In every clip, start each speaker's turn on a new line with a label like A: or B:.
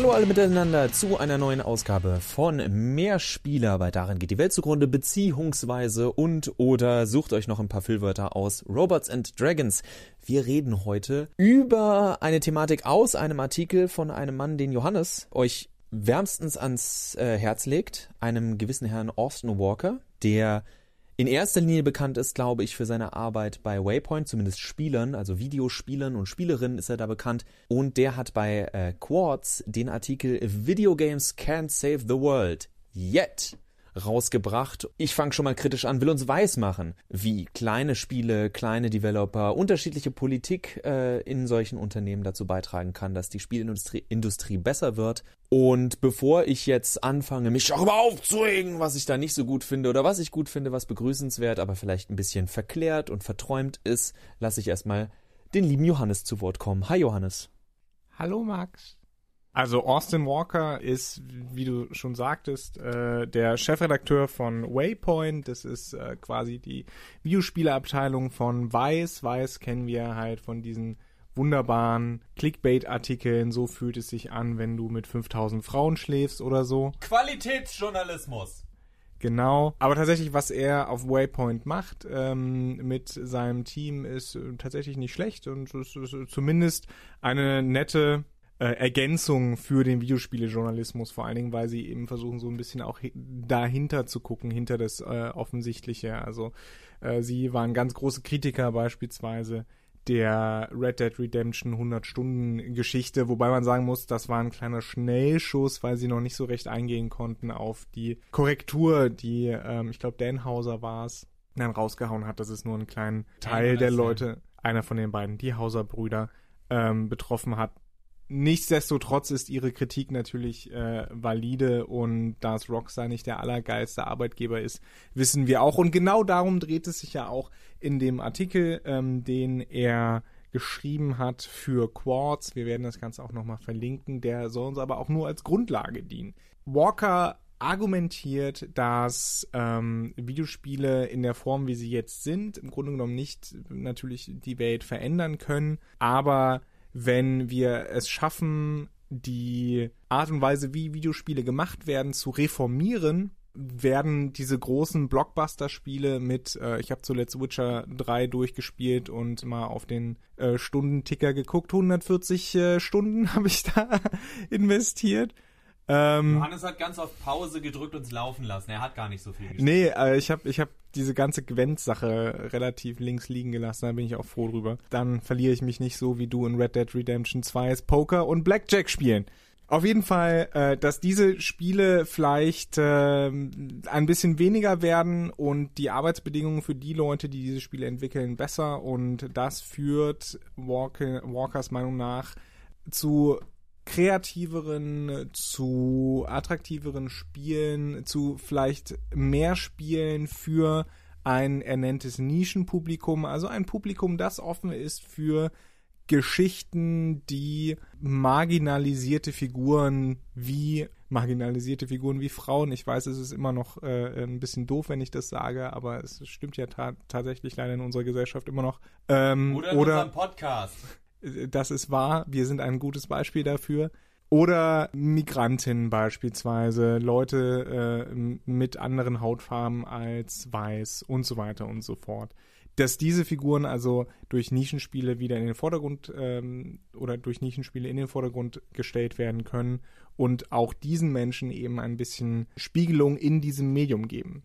A: Hallo alle miteinander zu einer neuen Ausgabe von Mehrspieler. Bei Darin geht die Welt zugrunde, beziehungsweise und oder sucht euch noch ein paar Füllwörter aus Robots and Dragons. Wir reden heute über eine Thematik aus einem Artikel von einem Mann, den Johannes euch wärmstens ans äh, Herz legt, einem gewissen Herrn Austin Walker, der in erster Linie bekannt ist, glaube ich, für seine Arbeit bei Waypoint, zumindest Spielern, also Videospielern und Spielerinnen ist er da bekannt. Und der hat bei äh, Quartz den Artikel Video Games Can't Save the World Yet rausgebracht. Ich fange schon mal kritisch an, will uns weismachen, wie kleine Spiele, kleine Developer, unterschiedliche Politik äh, in solchen Unternehmen dazu beitragen kann, dass die Spielindustrie Industrie besser wird. Und bevor ich jetzt anfange, mich darüber aufzuhängen, was ich da nicht so gut finde oder was ich gut finde, was begrüßenswert, aber vielleicht ein bisschen verklärt und verträumt ist, lasse ich erstmal den lieben Johannes zu Wort kommen. Hi Johannes.
B: Hallo Max. Also Austin Walker ist, wie du schon sagtest, äh, der Chefredakteur von Waypoint. Das ist äh, quasi die Videospieleabteilung von Vice. Vice kennen wir halt von diesen wunderbaren Clickbait-Artikeln. So fühlt es sich an, wenn du mit 5000 Frauen schläfst oder so.
A: Qualitätsjournalismus.
B: Genau. Aber tatsächlich, was er auf Waypoint macht ähm, mit seinem Team, ist äh, tatsächlich nicht schlecht und es ist zumindest eine nette äh, Ergänzung für den Videospielejournalismus, vor allen Dingen, weil sie eben versuchen, so ein bisschen auch dahinter zu gucken, hinter das äh, Offensichtliche. Also äh, sie waren ganz große Kritiker beispielsweise der Red Dead Redemption 100 Stunden Geschichte, wobei man sagen muss, das war ein kleiner Schnellschuss, weil sie noch nicht so recht eingehen konnten auf die Korrektur, die, ähm, ich glaube, Dan Hauser war es, dann rausgehauen hat, dass es nur einen kleinen Teil der Leute, einer von den beiden, die Hauser Brüder, ähm, betroffen hat. Nichtsdestotrotz ist ihre Kritik natürlich äh, valide und da Rockstar nicht der allergeilste Arbeitgeber ist, wissen wir auch. Und genau darum dreht es sich ja auch in dem Artikel, ähm, den er geschrieben hat für Quartz. Wir werden das Ganze auch nochmal verlinken. Der soll uns aber auch nur als Grundlage dienen. Walker argumentiert, dass ähm, Videospiele in der Form, wie sie jetzt sind, im Grunde genommen nicht natürlich die Welt verändern können, aber wenn wir es schaffen, die Art und Weise, wie Videospiele gemacht werden, zu reformieren, werden diese großen Blockbuster-Spiele mit, äh, ich habe zuletzt Witcher 3 durchgespielt und mal auf den äh, Stundenticker geguckt, 140 äh, Stunden habe ich da investiert.
A: Ähm, Johannes hat ganz auf Pause gedrückt und es laufen lassen. Er hat gar nicht so viel
B: gespielt. Nee, äh, ich habe ich hab diese ganze Gwent-Sache relativ links liegen gelassen. Da bin ich auch froh drüber. Dann verliere ich mich nicht so wie du in Red Dead Redemption 2 Poker und Blackjack spielen. Auf jeden Fall, äh, dass diese Spiele vielleicht äh, ein bisschen weniger werden und die Arbeitsbedingungen für die Leute, die diese Spiele entwickeln, besser. Und das führt Walker, Walkers Meinung nach zu kreativeren, zu attraktiveren Spielen, zu vielleicht mehr Spielen für ein ernenntes Nischenpublikum, also ein Publikum, das offen ist für Geschichten, die marginalisierte Figuren wie marginalisierte Figuren wie Frauen. Ich weiß, es ist immer noch äh, ein bisschen doof, wenn ich das sage, aber es stimmt ja ta tatsächlich leider in unserer Gesellschaft immer noch.
A: Ähm, oder in oder, unserem Podcast
B: das ist wahr, wir sind ein gutes Beispiel dafür. Oder Migrantinnen beispielsweise, Leute äh, mit anderen Hautfarben als weiß und so weiter und so fort. Dass diese Figuren also durch Nischenspiele wieder in den Vordergrund ähm, oder durch Nischenspiele in den Vordergrund gestellt werden können und auch diesen Menschen eben ein bisschen Spiegelung in diesem Medium geben.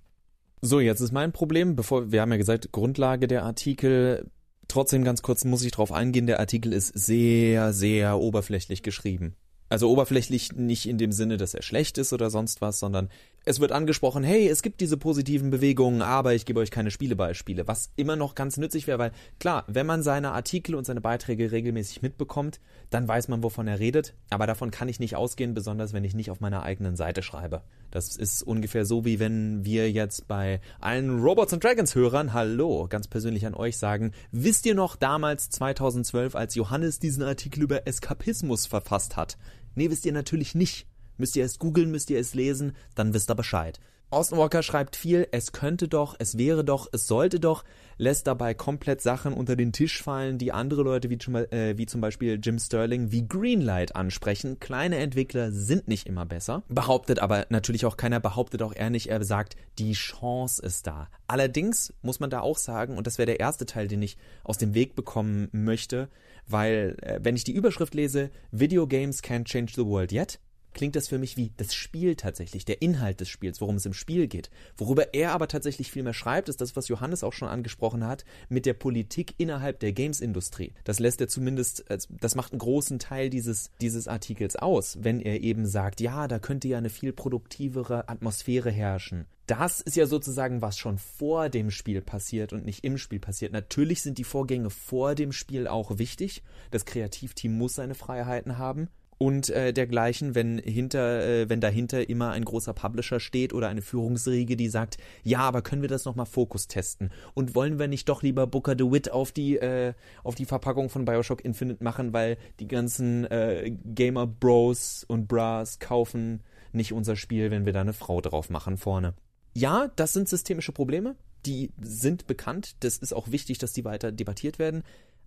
A: So, jetzt ist mein Problem, bevor wir haben ja gesagt, Grundlage der Artikel Trotzdem ganz kurz muss ich darauf eingehen, der Artikel ist sehr, sehr oberflächlich geschrieben. Also oberflächlich nicht in dem Sinne, dass er schlecht ist oder sonst was, sondern es wird angesprochen, hey, es gibt diese positiven Bewegungen, aber ich gebe euch keine Spielebeispiele, was immer noch ganz nützlich wäre, weil klar, wenn man seine Artikel und seine Beiträge regelmäßig mitbekommt, dann weiß man, wovon er redet, aber davon kann ich nicht ausgehen, besonders wenn ich nicht auf meiner eigenen Seite schreibe. Das ist ungefähr so, wie wenn wir jetzt bei allen Robots and Dragons Hörern, hallo, ganz persönlich an euch sagen, wisst ihr noch damals 2012, als Johannes diesen Artikel über Eskapismus verfasst hat? Nee, wisst ihr natürlich nicht. Müsst ihr es googeln, müsst ihr es lesen, dann wisst ihr Bescheid. Austin Walker schreibt viel, es könnte doch, es wäre doch, es sollte doch, lässt dabei komplett Sachen unter den Tisch fallen, die andere Leute wie, äh, wie zum Beispiel Jim Sterling wie Greenlight ansprechen. Kleine Entwickler sind nicht immer besser. Behauptet aber natürlich auch keiner, behauptet auch er nicht, er sagt, die Chance ist da. Allerdings muss man da auch sagen, und das wäre der erste Teil, den ich aus dem Weg bekommen möchte, weil äh, wenn ich die Überschrift lese, Video Games can't change the world yet, klingt das für mich wie das Spiel tatsächlich, der Inhalt des Spiels, worum es im Spiel geht. Worüber er aber tatsächlich viel mehr schreibt, ist das, was Johannes auch schon angesprochen hat, mit der Politik innerhalb der Games-Industrie. Das lässt er zumindest, äh, das macht einen großen Teil dieses, dieses Artikels aus, wenn er eben sagt, ja, da könnte ja eine viel produktivere Atmosphäre herrschen. Das ist ja sozusagen, was schon vor dem Spiel passiert und nicht im Spiel passiert. Natürlich sind die Vorgänge vor dem Spiel auch wichtig. Das Kreativteam muss seine Freiheiten haben und äh, dergleichen, wenn hinter, äh, wenn dahinter immer ein großer Publisher steht oder eine Führungsriege, die sagt, ja, aber können wir das nochmal Fokus testen? Und wollen wir nicht doch lieber Booker DeWitt auf die, äh, auf die Verpackung von Bioshock Infinite machen, weil die ganzen äh, Gamer Bros und Bras kaufen nicht unser Spiel, wenn wir da eine Frau drauf machen vorne. Ja, das sind systemische Probleme, die sind bekannt, das ist auch wichtig, dass die weiter debattiert werden.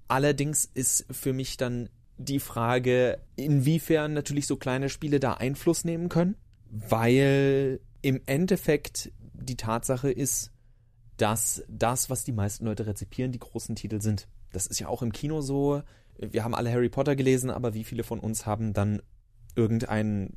A: Allerdings ist für mich dann die Frage, inwiefern natürlich so kleine Spiele da Einfluss nehmen können, weil im Endeffekt die Tatsache ist, dass das, was die meisten Leute rezipieren, die großen Titel sind. Das ist ja auch im Kino so. Wir haben alle Harry Potter gelesen, aber wie viele von uns haben dann irgendein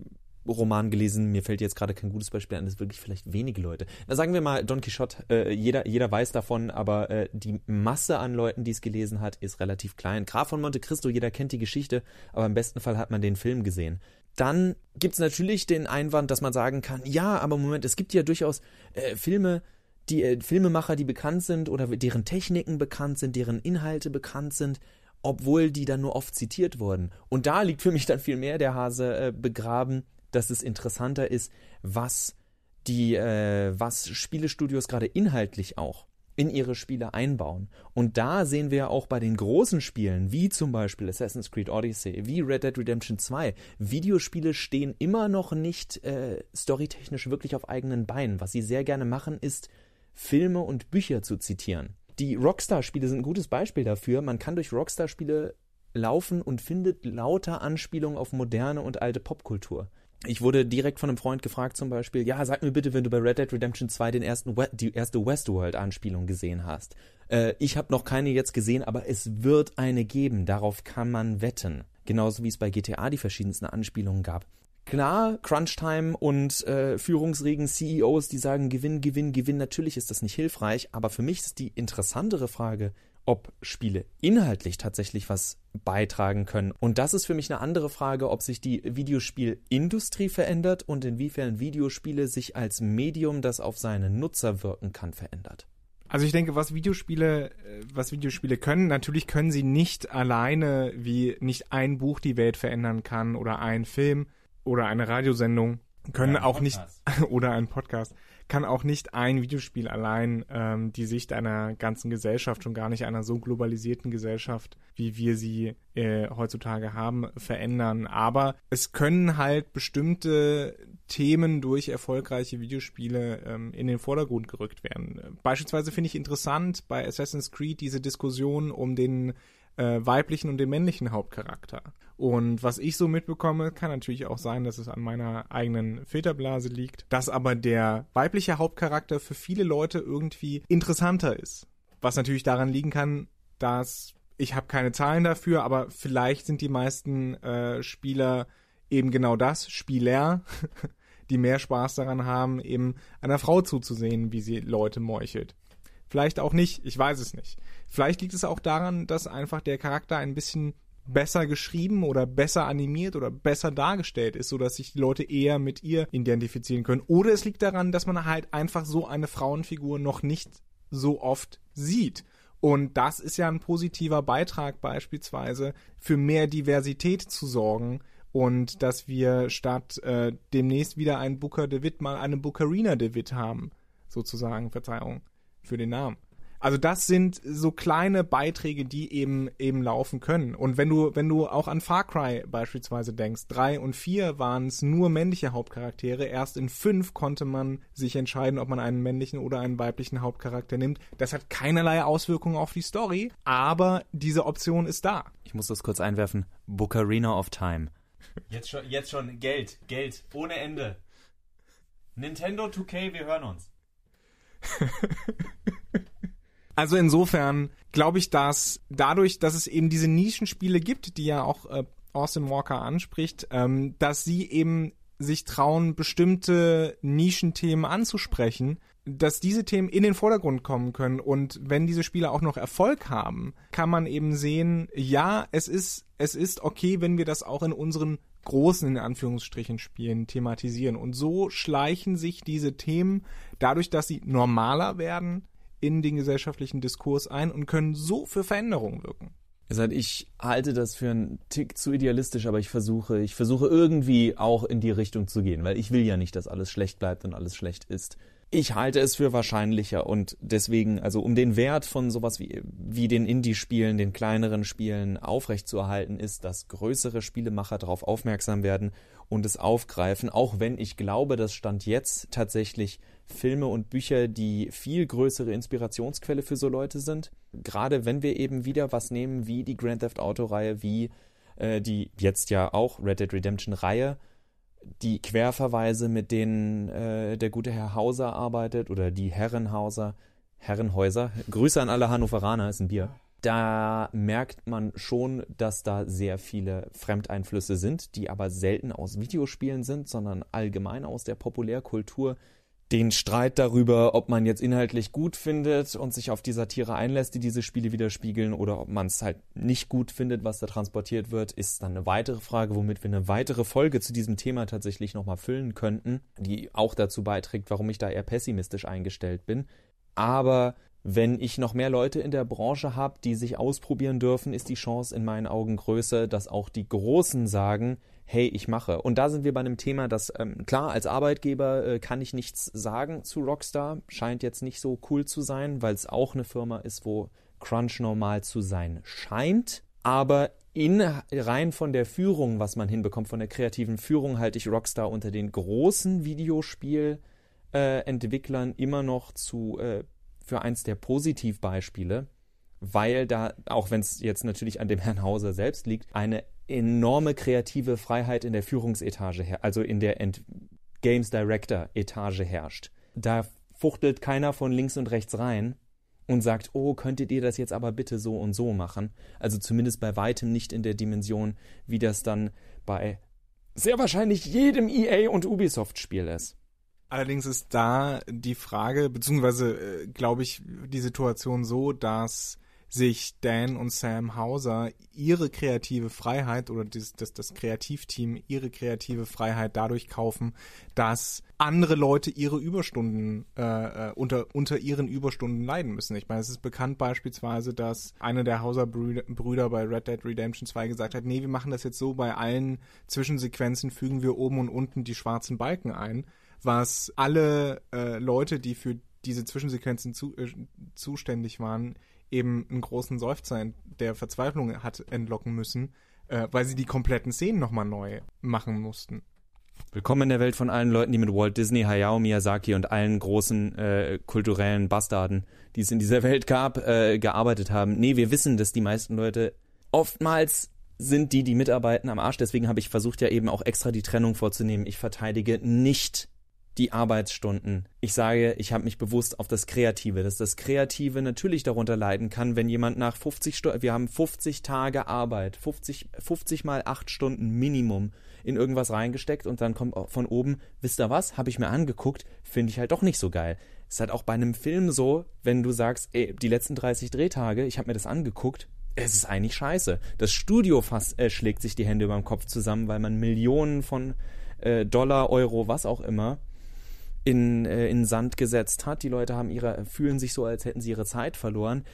A: Roman gelesen, mir fällt jetzt gerade kein gutes Beispiel an, das wirklich vielleicht wenige Leute. Na sagen wir mal, Don Quixote, äh, jeder, jeder weiß davon, aber äh, die Masse an Leuten, die es gelesen hat, ist relativ klein. Graf von Monte Cristo, jeder kennt die Geschichte, aber im besten Fall hat man den Film gesehen. Dann gibt's natürlich den Einwand, dass man sagen kann, ja, aber Moment, es gibt ja durchaus äh, Filme, die äh, Filmemacher, die bekannt sind oder deren Techniken bekannt sind, deren Inhalte bekannt sind, obwohl die dann nur oft zitiert wurden. Und da liegt für mich dann viel mehr der Hase äh, begraben, dass es interessanter ist, was die, äh, was Spielestudios gerade inhaltlich auch in ihre Spiele einbauen. Und da sehen wir auch bei den großen Spielen, wie zum Beispiel Assassin's Creed Odyssey, wie Red Dead Redemption 2, Videospiele stehen immer noch nicht äh, storytechnisch wirklich auf eigenen Beinen. Was sie sehr gerne machen, ist Filme und Bücher zu zitieren. Die Rockstar-Spiele sind ein gutes Beispiel dafür. Man kann durch Rockstar-Spiele laufen und findet lauter Anspielungen auf moderne und alte Popkultur ich wurde direkt von einem Freund gefragt zum Beispiel, ja, sag mir bitte, wenn du bei Red Dead Redemption 2 den ersten We die erste Westworld-Anspielung gesehen hast. Äh, ich habe noch keine jetzt gesehen, aber es wird eine geben, darauf kann man wetten. Genauso wie es bei GTA die verschiedensten Anspielungen gab. Klar, Crunchtime und äh, Führungsregen, CEOs, die sagen Gewinn, Gewinn, Gewinn, natürlich ist das nicht hilfreich, aber für mich ist die interessantere Frage, ob Spiele inhaltlich tatsächlich was beitragen können. Und das ist für mich eine andere Frage, ob sich die Videospielindustrie verändert und inwiefern Videospiele sich als Medium, das auf seine Nutzer wirken kann, verändert.
B: Also ich denke, was Videospiele, äh, was Videospiele können, natürlich können sie nicht alleine, wie nicht ein Buch die Welt verändern kann oder ein Film oder eine Radiosendung, können auch nicht oder ein Podcast kann auch nicht ein Videospiel allein ähm, die Sicht einer ganzen Gesellschaft, schon gar nicht einer so globalisierten Gesellschaft, wie wir sie äh, heutzutage haben, verändern. Aber es können halt bestimmte Themen durch erfolgreiche Videospiele ähm, in den Vordergrund gerückt werden. Beispielsweise finde ich interessant bei Assassin's Creed diese Diskussion um den äh, weiblichen und dem männlichen Hauptcharakter. Und was ich so mitbekomme, kann natürlich auch sein, dass es an meiner eigenen Filterblase liegt, dass aber der weibliche Hauptcharakter für viele Leute irgendwie interessanter ist. Was natürlich daran liegen kann, dass ich habe keine Zahlen dafür, aber vielleicht sind die meisten äh, Spieler eben genau das, Spieler, die mehr Spaß daran haben, eben einer Frau zuzusehen, wie sie Leute meuchelt. Vielleicht auch nicht, ich weiß es nicht. Vielleicht liegt es auch daran, dass einfach der Charakter ein bisschen besser geschrieben oder besser animiert oder besser dargestellt ist, sodass sich die Leute eher mit ihr identifizieren können. Oder es liegt daran, dass man halt einfach so eine Frauenfigur noch nicht so oft sieht. Und das ist ja ein positiver Beitrag beispielsweise für mehr Diversität zu sorgen und dass wir statt äh, demnächst wieder einen Booker DeWitt mal eine Bookerina DeWitt haben, sozusagen, Verzeihung für den Namen. Also das sind so kleine Beiträge, die eben eben laufen können. Und wenn du wenn du auch an Far Cry beispielsweise denkst, drei und vier waren es nur männliche Hauptcharaktere. Erst in fünf konnte man sich entscheiden, ob man einen männlichen oder einen weiblichen Hauptcharakter nimmt. Das hat keinerlei Auswirkungen auf die Story, aber diese Option ist da.
A: Ich muss das kurz einwerfen. Bookarina of Time. Jetzt schon, jetzt schon Geld, Geld ohne Ende. Nintendo 2K, wir hören uns.
B: Also insofern glaube ich, dass dadurch, dass es eben diese Nischenspiele gibt, die ja auch äh, Austin Walker anspricht, ähm, dass sie eben sich trauen, bestimmte Nischenthemen anzusprechen, dass diese Themen in den Vordergrund kommen können. Und wenn diese Spiele auch noch Erfolg haben, kann man eben sehen, ja, es ist, es ist okay, wenn wir das auch in unseren großen, in Anführungsstrichen, Spielen thematisieren. Und so schleichen sich diese Themen, dadurch, dass sie normaler werden, in den gesellschaftlichen Diskurs ein und können so für Veränderungen wirken.
A: Ich halte das für einen Tick zu idealistisch, aber ich versuche, ich versuche irgendwie auch in die Richtung zu gehen, weil ich will ja nicht, dass alles schlecht bleibt und alles schlecht ist. Ich halte es für wahrscheinlicher und deswegen, also um den Wert von sowas wie, wie den Indie-Spielen, den kleineren Spielen aufrechtzuerhalten, ist, dass größere Spielemacher darauf aufmerksam werden und es aufgreifen, auch wenn ich glaube, dass Stand jetzt tatsächlich Filme und Bücher die viel größere Inspirationsquelle für so Leute sind. Gerade wenn wir eben wieder was nehmen wie die Grand Theft Auto-Reihe, wie äh, die jetzt ja auch Red Dead Redemption-Reihe, die Querverweise, mit denen äh, der gute Herr Hauser arbeitet oder die Herrenhauser, Herrenhäuser. Grüße an alle Hannoveraner, ist ein Bier. Da merkt man schon, dass da sehr viele Fremdeinflüsse sind, die aber selten aus Videospielen sind, sondern allgemein aus der Populärkultur, den Streit darüber, ob man jetzt inhaltlich gut findet und sich auf die Satire einlässt, die diese Spiele widerspiegeln, oder ob man es halt nicht gut findet, was da transportiert wird, ist dann eine weitere Frage, womit wir eine weitere Folge zu diesem Thema tatsächlich nochmal füllen könnten, die auch dazu beiträgt, warum ich da eher pessimistisch eingestellt bin. Aber wenn ich noch mehr Leute in der Branche habe, die sich ausprobieren dürfen, ist die Chance in meinen Augen größer, dass auch die Großen sagen, hey, ich mache. Und da sind wir bei einem Thema, das ähm, klar, als Arbeitgeber äh, kann ich nichts sagen zu Rockstar, scheint jetzt nicht so cool zu sein, weil es auch eine Firma ist, wo Crunch normal zu sein scheint. Aber in rein von der Führung, was man hinbekommt, von der kreativen Führung, halte ich Rockstar unter den großen Videospielentwicklern äh, immer noch zu äh, für eins der Positivbeispiele, weil da, auch wenn es jetzt natürlich an dem Herrn Hauser selbst liegt, eine enorme kreative Freiheit in der Führungsetage also in der Ent Games Director Etage herrscht. Da fuchtelt keiner von links und rechts rein und sagt, oh, könntet ihr das jetzt aber bitte so und so machen? Also zumindest bei weitem nicht in der Dimension, wie das dann bei sehr wahrscheinlich jedem EA und Ubisoft Spiel ist.
B: Allerdings ist da die Frage, beziehungsweise äh, glaube ich, die Situation so, dass sich Dan und Sam Hauser ihre kreative Freiheit oder das, das, das Kreativteam ihre kreative Freiheit dadurch kaufen, dass andere Leute ihre Überstunden äh, äh unter, unter ihren Überstunden leiden müssen. Ich meine, es ist bekannt beispielsweise, dass einer der Hauser Brüder bei Red Dead Redemption 2 gesagt hat, nee, wir machen das jetzt so, bei allen Zwischensequenzen fügen wir oben und unten die schwarzen Balken ein, was alle äh, Leute, die für diese Zwischensequenzen zu, äh, zuständig waren, eben einen großen Seufzer der Verzweiflung hat entlocken müssen, äh, weil sie die kompletten Szenen nochmal neu machen mussten.
A: Willkommen in der Welt von allen Leuten, die mit Walt Disney, Hayao Miyazaki und allen großen äh, kulturellen Bastarden, die es in dieser Welt gab, äh, gearbeitet haben. Nee, wir wissen, dass die meisten Leute oftmals sind die, die mitarbeiten, am Arsch. Deswegen habe ich versucht, ja eben auch extra die Trennung vorzunehmen. Ich verteidige nicht die Arbeitsstunden. Ich sage, ich habe mich bewusst auf das Kreative, dass das Kreative natürlich darunter leiden kann, wenn jemand nach 50 Stunden, wir haben 50 Tage Arbeit, 50, 50 mal 8 Stunden Minimum in irgendwas reingesteckt und dann kommt von oben, wisst ihr was, habe ich mir angeguckt, finde ich halt doch nicht so geil. Ist halt auch bei einem Film so, wenn du sagst, ey, die letzten 30 Drehtage, ich habe mir das angeguckt, es ist eigentlich scheiße. Das Studio fast äh, schlägt sich die Hände über den Kopf zusammen, weil man Millionen von äh, Dollar, Euro, was auch immer in, äh, in Sand gesetzt hat. Die Leute haben ihre, fühlen sich so, als hätten sie ihre Zeit verloren.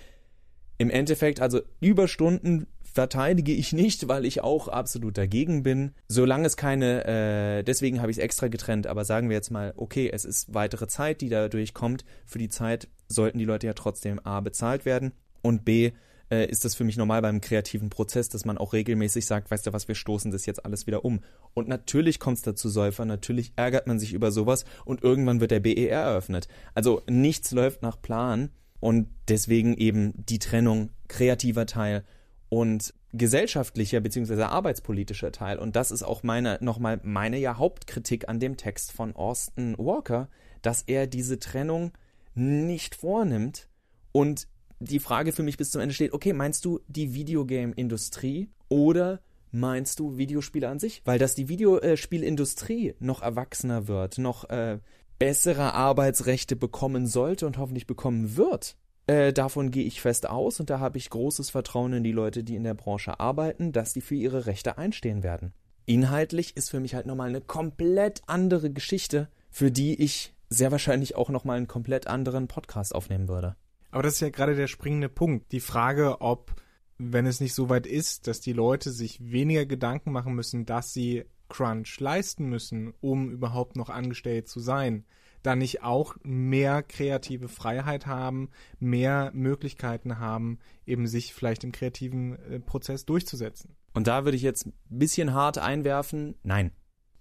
A: Im Endeffekt, also Überstunden verteidige ich nicht, weil ich auch absolut dagegen bin. Solange es keine, äh, deswegen habe ich es extra getrennt, aber sagen wir jetzt mal, okay, es ist weitere Zeit, die dadurch kommt. Für die Zeit sollten die Leute ja trotzdem A bezahlt werden und B äh, ist das für mich normal beim kreativen Prozess, dass man auch regelmäßig sagt, weißt du was, wir stoßen das jetzt alles wieder um. Und natürlich kommt es dazu Säufer, natürlich ärgert man sich über sowas und irgendwann wird der BER eröffnet. Also nichts läuft nach Plan und deswegen eben die Trennung kreativer Teil und gesellschaftlicher bzw. arbeitspolitischer Teil. Und das ist auch meine, nochmal meine ja Hauptkritik an dem Text von Austin Walker, dass er diese Trennung nicht vornimmt und die Frage für mich bis zum Ende steht, okay, meinst du die Videogame-Industrie oder meinst du Videospiele an sich? Weil dass die Videospielindustrie noch erwachsener wird, noch äh, bessere Arbeitsrechte bekommen sollte und hoffentlich bekommen wird, äh, davon gehe ich fest aus und da habe ich großes Vertrauen in die Leute, die in der Branche arbeiten, dass die für ihre Rechte einstehen werden. Inhaltlich ist für mich halt nochmal eine komplett andere Geschichte, für die ich sehr wahrscheinlich auch nochmal einen komplett anderen Podcast aufnehmen würde.
B: Aber das ist ja gerade der springende Punkt. Die Frage, ob, wenn es nicht so weit ist, dass die Leute sich weniger Gedanken machen müssen, dass sie Crunch leisten müssen, um überhaupt noch angestellt zu sein, dann nicht auch mehr kreative Freiheit haben, mehr Möglichkeiten haben, eben sich vielleicht im kreativen äh, Prozess durchzusetzen.
A: Und da würde ich jetzt ein bisschen hart einwerfen, nein.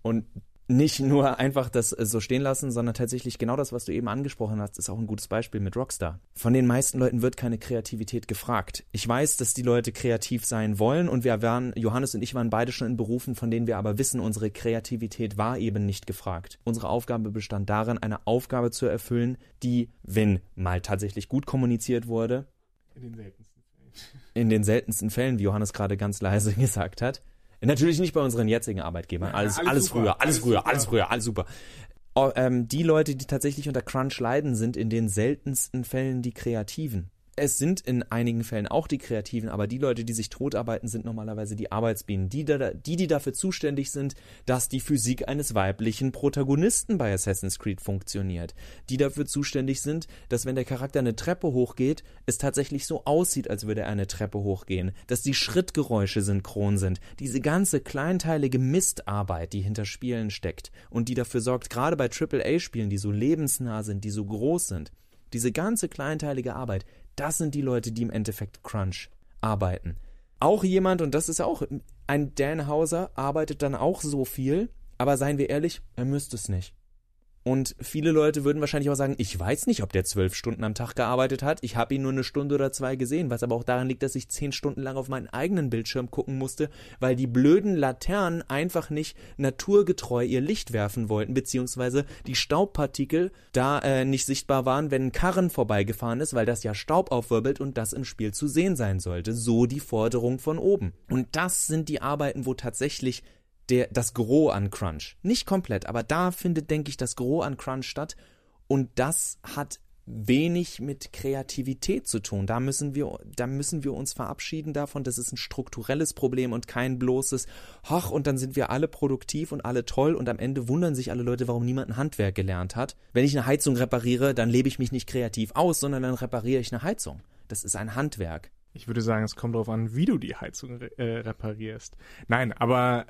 A: Und nicht nur einfach das äh, so stehen lassen, sondern tatsächlich genau das, was du eben angesprochen hast, ist auch ein gutes Beispiel mit Rockstar. Von den meisten Leuten wird keine Kreativität gefragt. Ich weiß, dass die Leute kreativ sein wollen und wir waren, Johannes und ich waren beide schon in Berufen, von denen wir aber wissen, unsere Kreativität war eben nicht gefragt. Unsere Aufgabe bestand darin, eine Aufgabe zu erfüllen, die, wenn mal tatsächlich gut kommuniziert wurde, in den seltensten Fällen, in den seltensten Fällen, wie Johannes gerade ganz leise gesagt hat, Natürlich nicht bei unseren jetzigen Arbeitgebern. Alles, alles, alles früher, alles, früher, alles früher, alles super. Oh, ähm, die Leute, die tatsächlich unter Crunch leiden, sind in den seltensten Fällen die Kreativen. Es sind in einigen Fällen auch die Kreativen, aber die Leute, die sich totarbeiten, sind normalerweise die Arbeitsbienen. Die, die, die dafür zuständig sind, dass die Physik eines weiblichen Protagonisten bei Assassin's Creed funktioniert. Die dafür zuständig sind, dass wenn der Charakter eine Treppe hochgeht, es tatsächlich so aussieht, als würde er eine Treppe hochgehen. Dass die Schrittgeräusche synchron sind. Diese ganze kleinteilige Mistarbeit, die hinter Spielen steckt und die dafür sorgt, gerade bei AAA-Spielen, die so lebensnah sind, die so groß sind, diese ganze kleinteilige Arbeit, das sind die Leute, die im Endeffekt Crunch arbeiten. Auch jemand, und das ist auch ein Dan Hauser, arbeitet dann auch so viel, aber seien wir ehrlich, er müsste es nicht. Und viele Leute würden wahrscheinlich auch sagen, ich weiß nicht, ob der zwölf Stunden am Tag gearbeitet hat. Ich habe ihn nur eine Stunde oder zwei gesehen, was aber auch daran liegt, dass ich zehn Stunden lang auf meinen eigenen Bildschirm gucken musste, weil die blöden Laternen einfach nicht naturgetreu ihr Licht werfen wollten, beziehungsweise die Staubpartikel da äh, nicht sichtbar waren, wenn ein Karren vorbeigefahren ist, weil das ja Staub aufwirbelt und das im Spiel zu sehen sein sollte. So die Forderung von oben. Und das sind die Arbeiten, wo tatsächlich der, das Gros an Crunch. Nicht komplett, aber da findet, denke ich, das Gros an Crunch statt. Und das hat wenig mit Kreativität zu tun. Da müssen wir, da müssen wir uns verabschieden davon. Das ist ein strukturelles Problem und kein bloßes, hoch, und dann sind wir alle produktiv und alle toll und am Ende wundern sich alle Leute, warum niemand ein Handwerk gelernt hat. Wenn ich eine Heizung repariere, dann lebe ich mich nicht kreativ aus, sondern dann repariere ich eine Heizung. Das ist ein Handwerk.
B: Ich würde sagen, es kommt darauf an, wie du die Heizung äh, reparierst. Nein, aber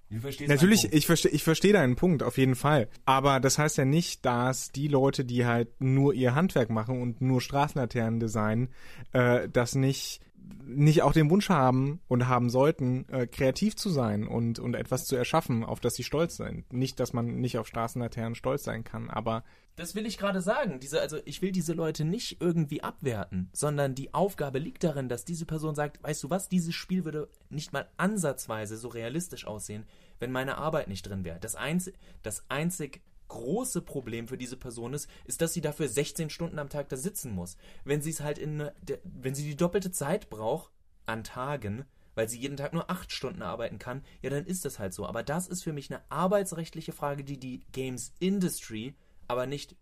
B: natürlich, ich verstehe ich verstehe deinen Punkt, auf jeden Fall. Aber das heißt ja nicht, dass die Leute, die halt nur ihr Handwerk machen und nur Straßenlaternen designen, äh, das nicht nicht auch den Wunsch haben und haben sollten, äh, kreativ zu sein und, und etwas zu erschaffen, auf das sie stolz sind. Nicht, dass man nicht auf Straßenlaternen stolz sein kann, aber.
A: Das will ich gerade sagen. Diese, also ich will diese Leute nicht irgendwie abwerten, sondern die Aufgabe liegt darin, dass diese Person sagt, weißt du was, dieses Spiel würde nicht mal ansatzweise so realistisch aussehen, wenn meine Arbeit nicht drin wäre. Das, einz das einzig große Problem für diese Person ist, ist, dass sie dafür 16 Stunden am Tag da sitzen muss. Wenn sie es halt in, wenn sie die doppelte Zeit braucht an Tagen, weil sie jeden Tag nur 8 Stunden arbeiten kann, ja, dann ist das halt so. Aber das ist für mich eine arbeitsrechtliche Frage, die die Games Industry, aber nicht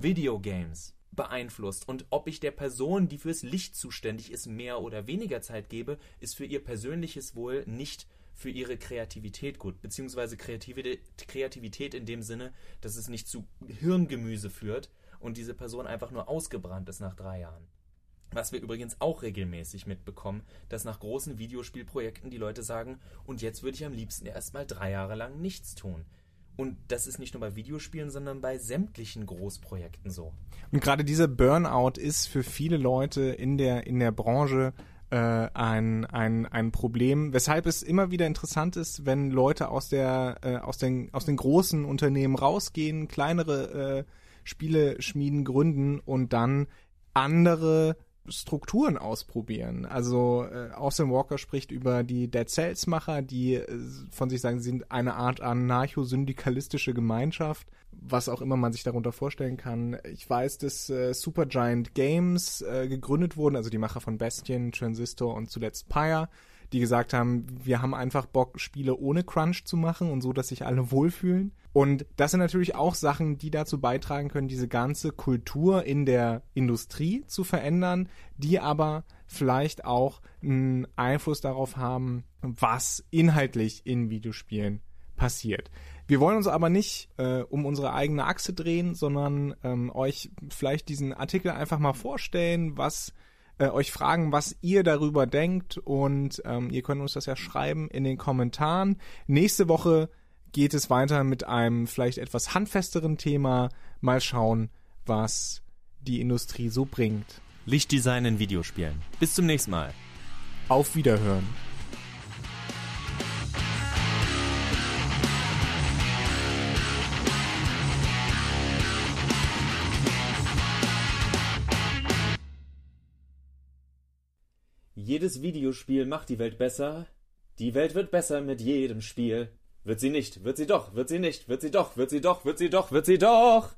A: Videogames beeinflusst. Und ob ich der Person, die fürs Licht zuständig ist, mehr oder weniger Zeit gebe, ist für ihr persönliches Wohl nicht für ihre Kreativität gut, beziehungsweise Kreativität, in dem Sinne, dass es nicht zu Hirngemüse führt und diese Person einfach nur ausgebrannt ist nach drei Jahren. Was wir übrigens auch regelmäßig mitbekommen, dass nach großen Videospielprojekten die Leute sagen, und jetzt würde ich am liebsten erstmal drei Jahre lang nichts tun. Und das ist nicht nur bei Videospielen, sondern bei sämtlichen Großprojekten so.
B: Und gerade dieser Burnout ist für viele Leute in der, in der Branche äh, ein, ein, ein Problem, weshalb es immer wieder interessant ist, wenn Leute aus der äh, aus den aus den großen Unternehmen rausgehen, kleinere äh, Spiele schmieden, gründen und dann andere Strukturen ausprobieren. Also äh, Austin Walker spricht über die Dead Cells Macher, die äh, von sich sagen, sie sind eine Art anarcho-syndikalistische Gemeinschaft, was auch immer man sich darunter vorstellen kann. Ich weiß, dass äh, Supergiant Games äh, gegründet wurden, also die Macher von Bastion, Transistor und zuletzt Pyre, die gesagt haben, wir haben einfach Bock, Spiele ohne Crunch zu machen und so, dass sich alle wohlfühlen. Und das sind natürlich auch Sachen, die dazu beitragen können, diese ganze Kultur in der Industrie zu verändern, die aber vielleicht auch einen Einfluss darauf haben, was inhaltlich in Videospielen passiert. Wir wollen uns aber nicht äh, um unsere eigene Achse drehen, sondern ähm, euch vielleicht diesen Artikel einfach mal vorstellen, was äh, euch fragen, was ihr darüber denkt und ähm, ihr könnt uns das ja schreiben in den Kommentaren. Nächste Woche geht es weiter mit einem vielleicht etwas handfesteren Thema. Mal schauen, was die Industrie so bringt.
A: Lichtdesign in Videospielen. Bis zum nächsten Mal.
B: Auf Wiederhören.
A: Jedes Videospiel macht die Welt besser. Die Welt wird besser mit jedem Spiel. Wird sie nicht, wird sie doch, wird sie nicht, wird sie doch, wird sie doch, wird sie doch, wird sie doch.